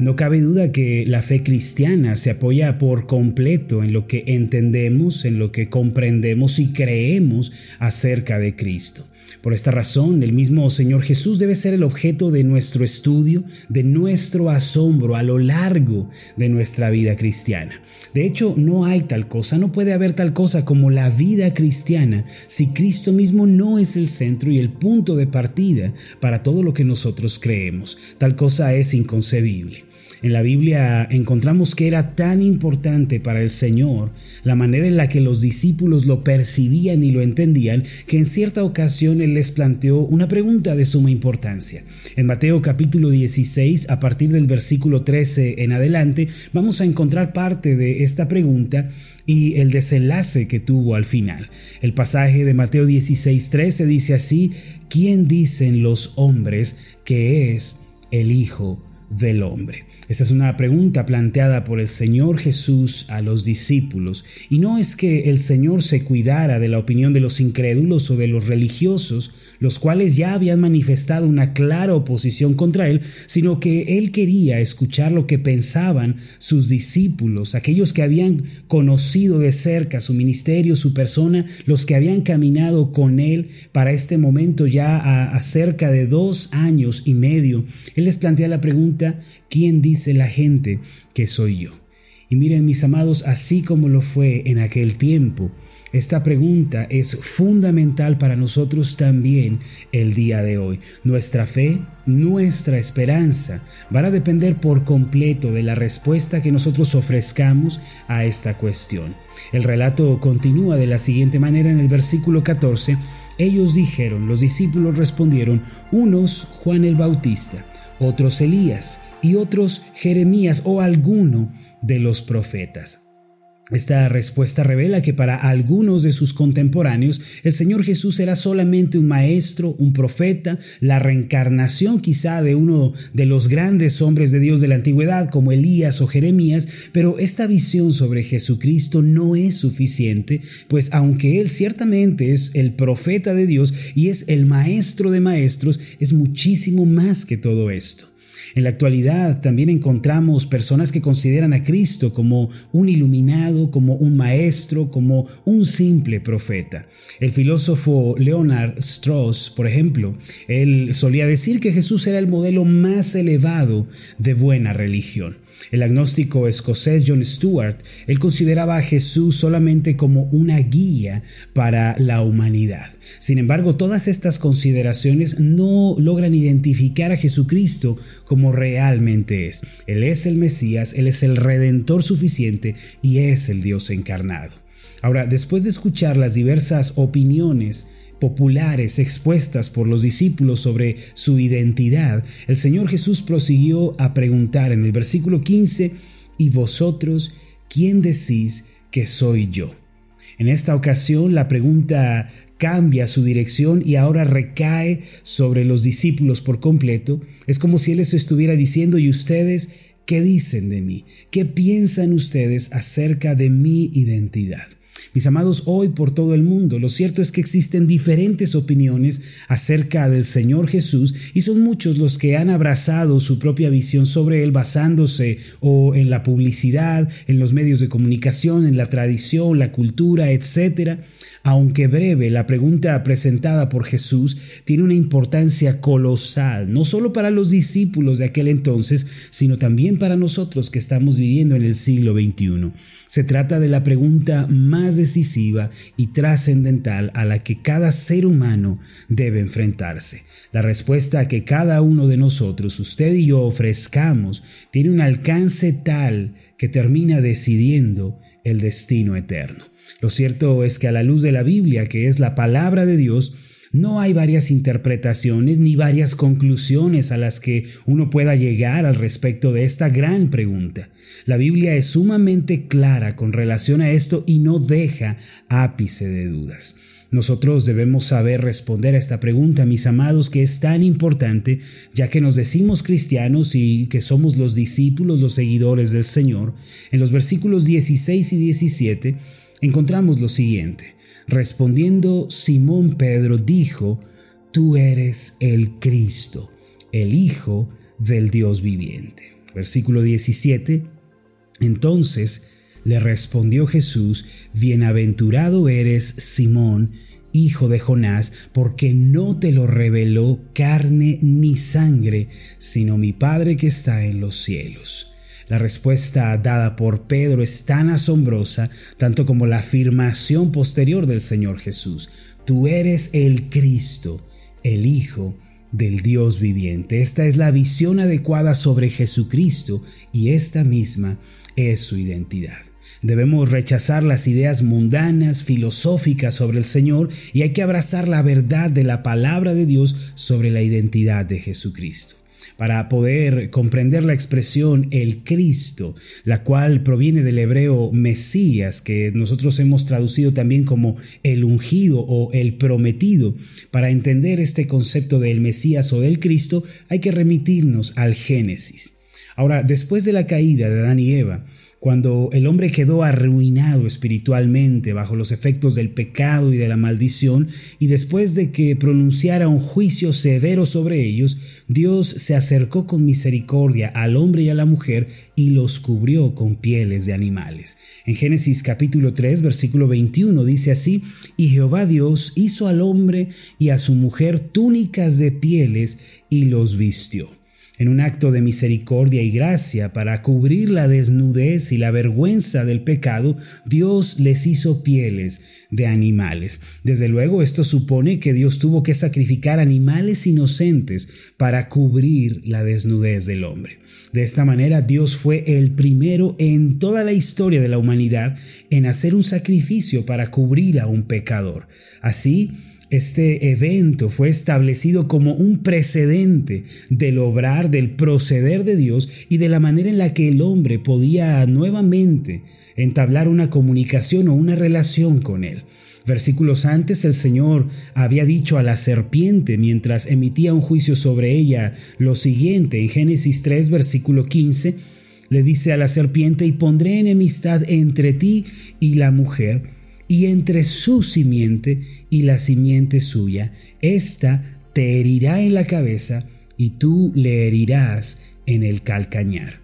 No cabe duda que la fe cristiana se apoya por completo en lo que entendemos, en lo que comprendemos y creemos acerca de Cristo. Por esta razón, el mismo Señor Jesús debe ser el objeto de nuestro estudio, de nuestro asombro a lo largo de nuestra vida cristiana. De hecho, no hay tal cosa, no puede haber tal cosa como la vida cristiana si Cristo mismo no es el centro y el punto de partida para todo lo que nosotros creemos. Tal cosa es inconcebible. En la Biblia encontramos que era tan importante para el Señor la manera en la que los discípulos lo percibían y lo entendían que en cierta ocasión Él les planteó una pregunta de suma importancia. En Mateo capítulo 16, a partir del versículo 13 en adelante, vamos a encontrar parte de esta pregunta y el desenlace que tuvo al final. El pasaje de Mateo 16, 13 dice así, ¿quién dicen los hombres que es el Hijo del hombre? Esta es una pregunta planteada por el Señor Jesús a los discípulos, y no es que el Señor se cuidara de la opinión de los incrédulos o de los religiosos, los cuales ya habían manifestado una clara oposición contra Él, sino que Él quería escuchar lo que pensaban sus discípulos, aquellos que habían conocido de cerca su ministerio, su persona, los que habían caminado con Él para este momento ya a, cerca de dos años y medio. Él les plantea la pregunta, ¿quién dice la gente que soy yo? Y miren mis amados, así como lo fue en aquel tiempo, esta pregunta es fundamental para nosotros también el día de hoy. Nuestra fe, nuestra esperanza van a depender por completo de la respuesta que nosotros ofrezcamos a esta cuestión. El relato continúa de la siguiente manera en el versículo 14. Ellos dijeron, los discípulos respondieron, unos Juan el Bautista, otros Elías y otros Jeremías o alguno de los profetas. Esta respuesta revela que para algunos de sus contemporáneos el Señor Jesús era solamente un maestro, un profeta, la reencarnación quizá de uno de los grandes hombres de Dios de la antigüedad como Elías o Jeremías, pero esta visión sobre Jesucristo no es suficiente, pues aunque Él ciertamente es el profeta de Dios y es el maestro de maestros, es muchísimo más que todo esto. En la actualidad también encontramos personas que consideran a Cristo como un iluminado, como un maestro, como un simple profeta. El filósofo Leonard Strauss, por ejemplo, él solía decir que Jesús era el modelo más elevado de buena religión. El agnóstico escocés John Stuart, él consideraba a Jesús solamente como una guía para la humanidad. Sin embargo, todas estas consideraciones no logran identificar a Jesucristo como realmente es. Él es el Mesías, Él es el Redentor suficiente y es el Dios encarnado. Ahora, después de escuchar las diversas opiniones, populares expuestas por los discípulos sobre su identidad, el Señor Jesús prosiguió a preguntar en el versículo 15, ¿y vosotros quién decís que soy yo? En esta ocasión la pregunta cambia su dirección y ahora recae sobre los discípulos por completo. Es como si Él les estuviera diciendo, ¿y ustedes qué dicen de mí? ¿Qué piensan ustedes acerca de mi identidad? Mis amados, hoy por todo el mundo, lo cierto es que existen diferentes opiniones acerca del Señor Jesús y son muchos los que han abrazado su propia visión sobre Él basándose o en la publicidad, en los medios de comunicación, en la tradición, la cultura, etc. Aunque breve, la pregunta presentada por Jesús tiene una importancia colosal, no solo para los discípulos de aquel entonces, sino también para nosotros que estamos viviendo en el siglo XXI. Se trata de la pregunta más decisiva y trascendental a la que cada ser humano debe enfrentarse. La respuesta que cada uno de nosotros, usted y yo, ofrezcamos, tiene un alcance tal que termina decidiendo el destino eterno. Lo cierto es que a la luz de la Biblia, que es la palabra de Dios, no hay varias interpretaciones ni varias conclusiones a las que uno pueda llegar al respecto de esta gran pregunta. La Biblia es sumamente clara con relación a esto y no deja ápice de dudas. Nosotros debemos saber responder a esta pregunta, mis amados, que es tan importante, ya que nos decimos cristianos y que somos los discípulos, los seguidores del Señor. En los versículos 16 y 17 encontramos lo siguiente. Respondiendo Simón Pedro dijo, Tú eres el Cristo, el Hijo del Dios viviente. Versículo 17. Entonces le respondió Jesús, Bienaventurado eres, Simón, hijo de Jonás, porque no te lo reveló carne ni sangre, sino mi Padre que está en los cielos. La respuesta dada por Pedro es tan asombrosa, tanto como la afirmación posterior del Señor Jesús. Tú eres el Cristo, el Hijo del Dios viviente. Esta es la visión adecuada sobre Jesucristo y esta misma es su identidad. Debemos rechazar las ideas mundanas, filosóficas sobre el Señor y hay que abrazar la verdad de la palabra de Dios sobre la identidad de Jesucristo para poder comprender la expresión el Cristo, la cual proviene del hebreo Mesías, que nosotros hemos traducido también como el ungido o el prometido. Para entender este concepto del Mesías o del Cristo hay que remitirnos al Génesis. Ahora, después de la caída de Adán y Eva, cuando el hombre quedó arruinado espiritualmente bajo los efectos del pecado y de la maldición, y después de que pronunciara un juicio severo sobre ellos, Dios se acercó con misericordia al hombre y a la mujer y los cubrió con pieles de animales. En Génesis capítulo 3, versículo 21 dice así, y Jehová Dios hizo al hombre y a su mujer túnicas de pieles y los vistió en un acto de misericordia y gracia para cubrir la desnudez y la vergüenza del pecado, Dios les hizo pieles de animales. Desde luego esto supone que Dios tuvo que sacrificar animales inocentes para cubrir la desnudez del hombre. De esta manera Dios fue el primero en toda la historia de la humanidad en hacer un sacrificio para cubrir a un pecador. Así, este evento fue establecido como un precedente del obrar, del proceder de Dios y de la manera en la que el hombre podía nuevamente entablar una comunicación o una relación con él. Versículos antes el Señor había dicho a la serpiente mientras emitía un juicio sobre ella lo siguiente en Génesis 3 versículo 15 le dice a la serpiente y pondré enemistad entre ti y la mujer y entre su simiente y la simiente suya. Esta te herirá en la cabeza y tú le herirás en el calcañar.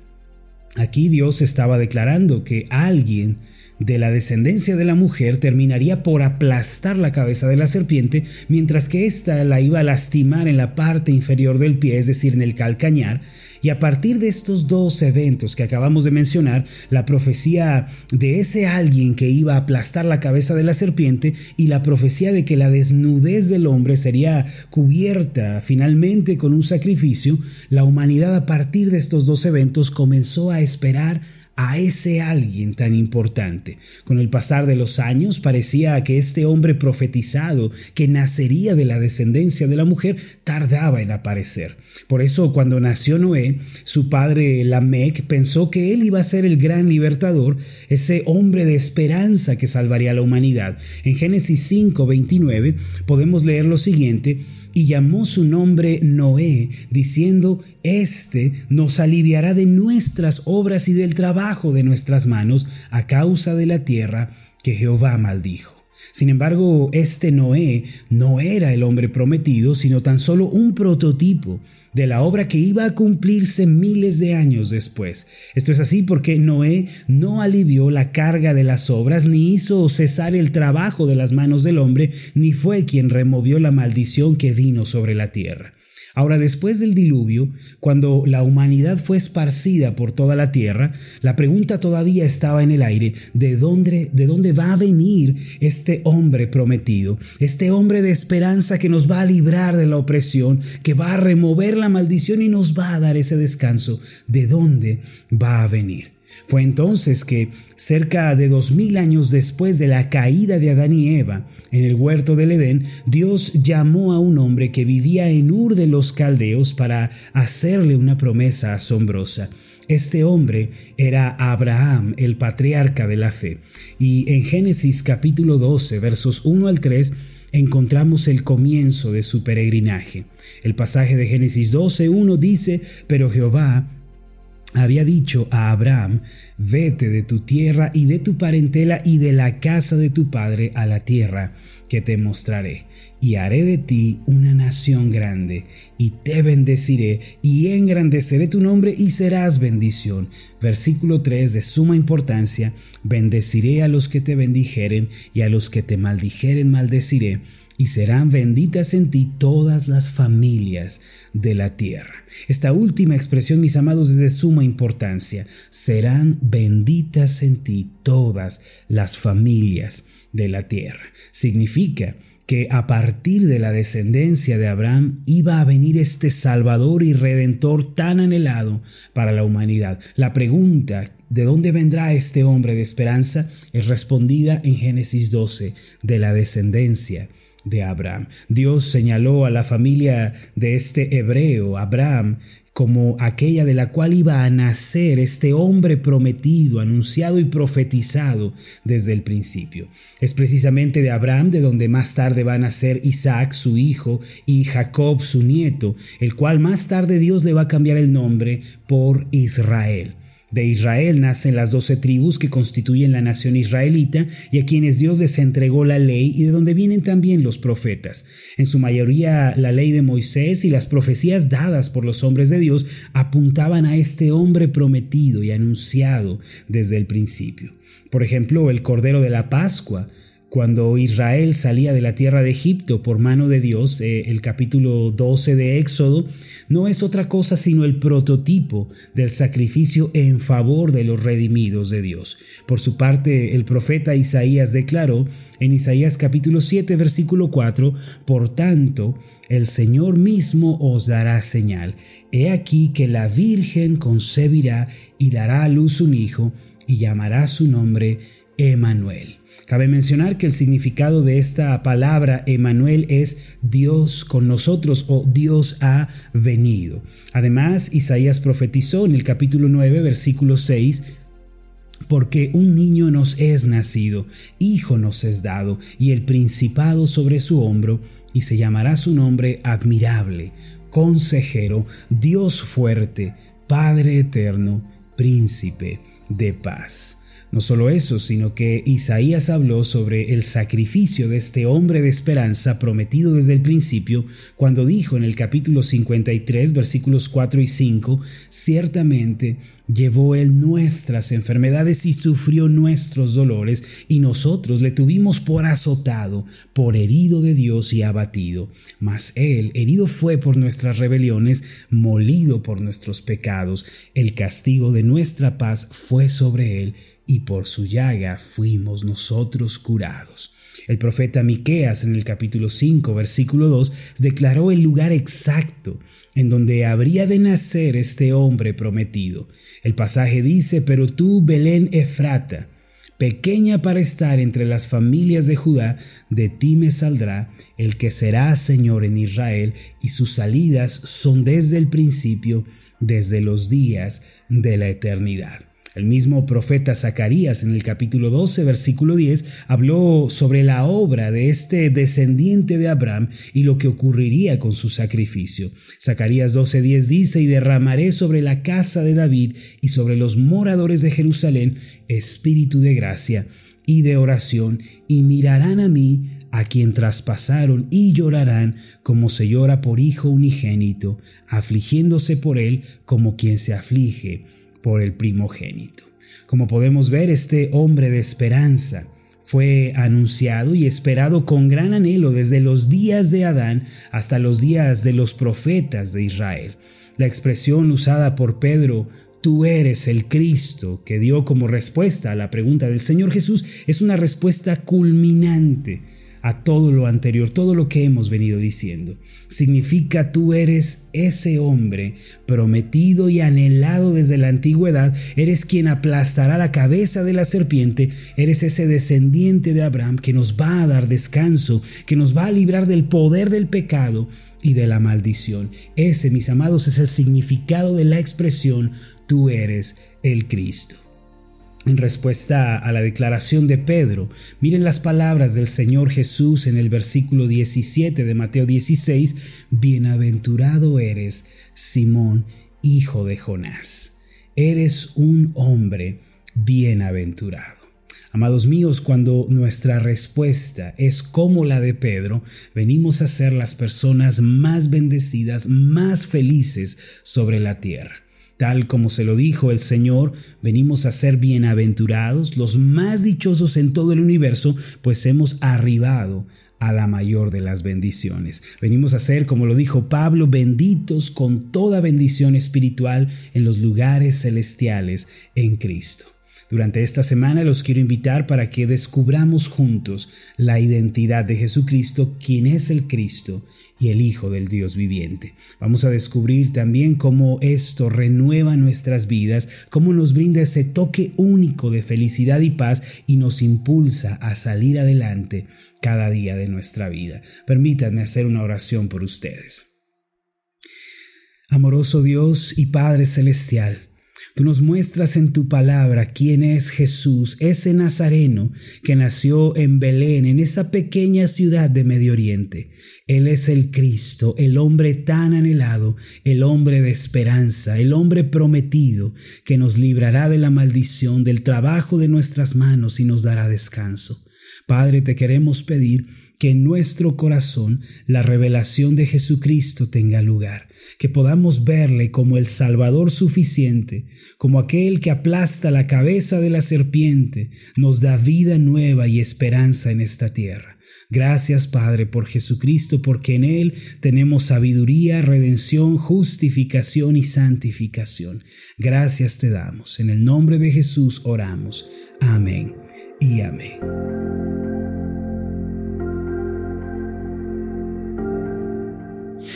Aquí Dios estaba declarando que alguien de la descendencia de la mujer terminaría por aplastar la cabeza de la serpiente, mientras que ésta la iba a lastimar en la parte inferior del pie, es decir, en el calcañar, y a partir de estos dos eventos que acabamos de mencionar, la profecía de ese alguien que iba a aplastar la cabeza de la serpiente y la profecía de que la desnudez del hombre sería cubierta finalmente con un sacrificio, la humanidad a partir de estos dos eventos comenzó a esperar a ese alguien tan importante. Con el pasar de los años parecía que este hombre profetizado que nacería de la descendencia de la mujer tardaba en aparecer. Por eso cuando nació Noé, su padre Lamec pensó que él iba a ser el gran libertador, ese hombre de esperanza que salvaría a la humanidad. En Génesis 5:29 podemos leer lo siguiente, y llamó su nombre Noé, diciendo, Este nos aliviará de nuestras obras y del trabajo de nuestras manos a causa de la tierra que Jehová maldijo. Sin embargo, este Noé no era el hombre prometido, sino tan solo un prototipo de la obra que iba a cumplirse miles de años después. Esto es así porque Noé no alivió la carga de las obras, ni hizo cesar el trabajo de las manos del hombre, ni fue quien removió la maldición que vino sobre la tierra. Ahora, después del diluvio, cuando la humanidad fue esparcida por toda la tierra, la pregunta todavía estaba en el aire, ¿de dónde, de dónde va a venir este hombre prometido? Este hombre de esperanza que nos va a librar de la opresión, que va a remover la maldición y nos va a dar ese descanso. ¿De dónde va a venir? Fue entonces que, cerca de dos mil años después de la caída de Adán y Eva en el huerto del Edén, Dios llamó a un hombre que vivía en Ur de los Caldeos para hacerle una promesa asombrosa. Este hombre era Abraham, el patriarca de la fe. Y en Génesis capítulo 12, versos 1 al 3, encontramos el comienzo de su peregrinaje. El pasaje de Génesis 12, 1 dice, pero Jehová había dicho a Abraham, vete de tu tierra y de tu parentela y de la casa de tu padre a la tierra que te mostraré, y haré de ti una nación grande, y te bendeciré, y engrandeceré tu nombre, y serás bendición. Versículo 3 de suma importancia, bendeciré a los que te bendijeren, y a los que te maldijeren maldeciré y serán benditas en ti todas las familias de la tierra. Esta última expresión, mis amados, es de suma importancia. Serán benditas en ti todas las familias de la tierra. Significa que a partir de la descendencia de Abraham iba a venir este Salvador y Redentor tan anhelado para la humanidad. La pregunta ¿De dónde vendrá este hombre de esperanza? Es respondida en Génesis 12, de la descendencia de Abraham. Dios señaló a la familia de este hebreo, Abraham, como aquella de la cual iba a nacer este hombre prometido, anunciado y profetizado desde el principio. Es precisamente de Abraham de donde más tarde va a nacer Isaac, su hijo, y Jacob, su nieto, el cual más tarde Dios le va a cambiar el nombre por Israel. De Israel nacen las doce tribus que constituyen la nación israelita y a quienes Dios les entregó la ley y de donde vienen también los profetas. En su mayoría la ley de Moisés y las profecías dadas por los hombres de Dios apuntaban a este hombre prometido y anunciado desde el principio. Por ejemplo, el Cordero de la Pascua, cuando Israel salía de la tierra de Egipto por mano de Dios, eh, el capítulo 12 de Éxodo, no es otra cosa sino el prototipo del sacrificio en favor de los redimidos de Dios. Por su parte, el profeta Isaías declaró en Isaías capítulo 7 versículo 4, Por tanto, el Señor mismo os dará señal. He aquí que la Virgen concebirá y dará a luz un hijo y llamará su nombre Emanuel. Cabe mencionar que el significado de esta palabra Emanuel es Dios con nosotros o Dios ha venido. Además, Isaías profetizó en el capítulo 9, versículo 6, porque un niño nos es nacido, hijo nos es dado, y el principado sobre su hombro, y se llamará su nombre admirable, consejero, Dios fuerte, Padre eterno, príncipe de paz. No solo eso, sino que Isaías habló sobre el sacrificio de este hombre de esperanza prometido desde el principio, cuando dijo en el capítulo 53, versículos 4 y 5, ciertamente llevó él nuestras enfermedades y sufrió nuestros dolores, y nosotros le tuvimos por azotado, por herido de Dios y abatido. Mas él, herido fue por nuestras rebeliones, molido por nuestros pecados, el castigo de nuestra paz fue sobre él y por su llaga fuimos nosotros curados. El profeta Miqueas en el capítulo 5, versículo 2, declaró el lugar exacto en donde habría de nacer este hombre prometido. El pasaje dice, pero tú, Belén Efrata, pequeña para estar entre las familias de Judá, de ti me saldrá el que será Señor en Israel, y sus salidas son desde el principio, desde los días de la eternidad. El mismo profeta Zacarías en el capítulo 12, versículo 10, habló sobre la obra de este descendiente de Abraham y lo que ocurriría con su sacrificio. Zacarías 12:10 dice, y derramaré sobre la casa de David y sobre los moradores de Jerusalén espíritu de gracia y de oración, y mirarán a mí, a quien traspasaron, y llorarán como se llora por hijo unigénito, afligiéndose por él como quien se aflige por el primogénito. Como podemos ver, este hombre de esperanza fue anunciado y esperado con gran anhelo desde los días de Adán hasta los días de los profetas de Israel. La expresión usada por Pedro, tú eres el Cristo, que dio como respuesta a la pregunta del Señor Jesús, es una respuesta culminante a todo lo anterior, todo lo que hemos venido diciendo. Significa tú eres ese hombre prometido y anhelado desde la antigüedad, eres quien aplastará la cabeza de la serpiente, eres ese descendiente de Abraham que nos va a dar descanso, que nos va a librar del poder del pecado y de la maldición. Ese, mis amados, es el significado de la expresión tú eres el Cristo. En respuesta a la declaración de Pedro, miren las palabras del Señor Jesús en el versículo 17 de Mateo 16, Bienaventurado eres, Simón, hijo de Jonás. eres un hombre bienaventurado. Amados míos, cuando nuestra respuesta es como la de Pedro, venimos a ser las personas más bendecidas, más felices sobre la tierra. Tal como se lo dijo el Señor, venimos a ser bienaventurados, los más dichosos en todo el universo, pues hemos arribado a la mayor de las bendiciones. Venimos a ser, como lo dijo Pablo, benditos con toda bendición espiritual en los lugares celestiales en Cristo. Durante esta semana los quiero invitar para que descubramos juntos la identidad de Jesucristo, quien es el Cristo y el Hijo del Dios viviente. Vamos a descubrir también cómo esto renueva nuestras vidas, cómo nos brinda ese toque único de felicidad y paz y nos impulsa a salir adelante cada día de nuestra vida. Permítanme hacer una oración por ustedes. Amoroso Dios y Padre Celestial, Tú nos muestras en tu palabra quién es Jesús, ese nazareno que nació en Belén, en esa pequeña ciudad de Medio Oriente. Él es el Cristo, el hombre tan anhelado, el hombre de esperanza, el hombre prometido, que nos librará de la maldición del trabajo de nuestras manos y nos dará descanso. Padre, te queremos pedir que en nuestro corazón la revelación de Jesucristo tenga lugar, que podamos verle como el Salvador suficiente, como aquel que aplasta la cabeza de la serpiente, nos da vida nueva y esperanza en esta tierra. Gracias Padre por Jesucristo, porque en Él tenemos sabiduría, redención, justificación y santificación. Gracias te damos. En el nombre de Jesús oramos. Amén y amén.